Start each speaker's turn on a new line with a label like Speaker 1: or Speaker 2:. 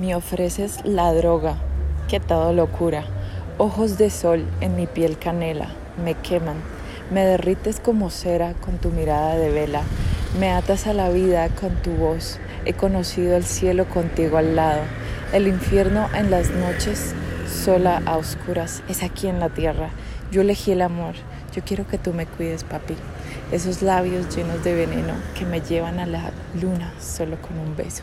Speaker 1: Me ofreces la droga, que todo locura. Ojos de sol en mi piel canela, me queman. Me derrites como cera con tu mirada de vela. Me atas a la vida con tu voz. He conocido el cielo contigo al lado. El infierno en las noches, sola a oscuras, es aquí en la tierra. Yo elegí el amor. Yo quiero que tú me cuides, papi. Esos labios llenos de veneno que me llevan a la luna solo con un beso.